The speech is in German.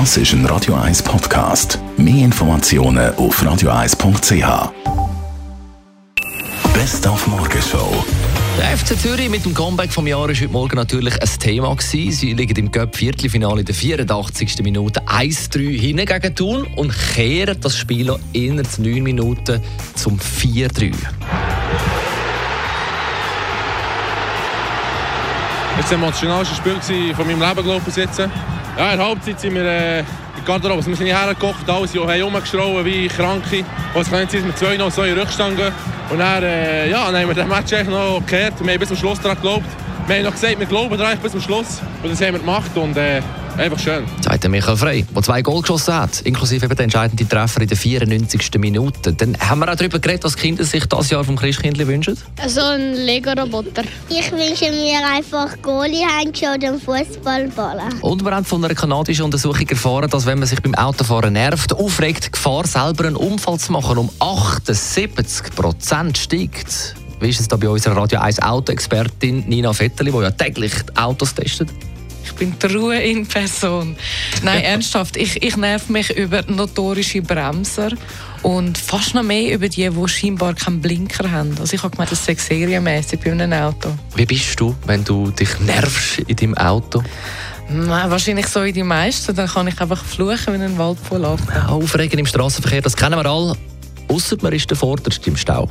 Das ist ein Radio 1 Podcast. Mehr Informationen auf radio1.ch. Best auf Morgenshow. Der FC Zürich mit dem Comeback vom Jahr ist heute Morgen natürlich ein Thema gewesen. Sie liegen im Cup Viertelfinale in der 84. Minute 1-3 hinten gegen Thun und kehren das Spiel innerhalb 9 Minuten zum 4-3. Das war das emotionalste Spiel von meinem Leben, glaube ich, jetzt. Ja, in der Halbzeit sind wir äh, in der Garderobe. Wir sind nicht hergekocht, alle sind rumgeschrauen wie Kranke. Und es kann nicht sein, dass wir 2-0 so in Rückstand gehen. Und äh, ja, dann haben wir den Match noch gekehrt. Wir haben bis zum Schluss daran geglaubt. Wir haben noch gesagt, wir glauben daran bis zum Schluss. Und das haben wir gemacht. Und, äh, Einfach schön. Sagt Michael Frey, der zwei Goal geschossen hat, inklusive eben der entscheidende Treffer in der 94. Minute. Dann haben wir auch darüber geredet, was Kinder sich das Jahr vom Christkindli wünschen. So ein Lego-Roboter. Ich wünsche mir einfach Goalie-Handschuhe und Fußballballen. Und wir haben von einer kanadischen Untersuchung erfahren, dass wenn man sich beim Autofahren nervt, aufregt, die Gefahr, selber einen Unfall zu machen, um 78 Prozent steigt. Wie ist es da bei unserer Radio 1 Autoexpertin Nina Vetterli, die ja täglich Autos testet? Ich bin die Ruhe in Person. Nein, ernsthaft, ich, ich nerv mich über notorische Bremser und fast noch mehr über die, die scheinbar keinen Blinker haben. Also ich habe gemeint, das sei serienmässig bei einem Auto. Wie bist du, wenn du dich nervst in deinem Auto? Nein, wahrscheinlich so wie die meisten. Dann kann ich einfach fluchen, wenn ein Wald voll ab. Aufregen im Straßenverkehr, das kennen wir alle. Ausser man ist der Vorderste im Stau.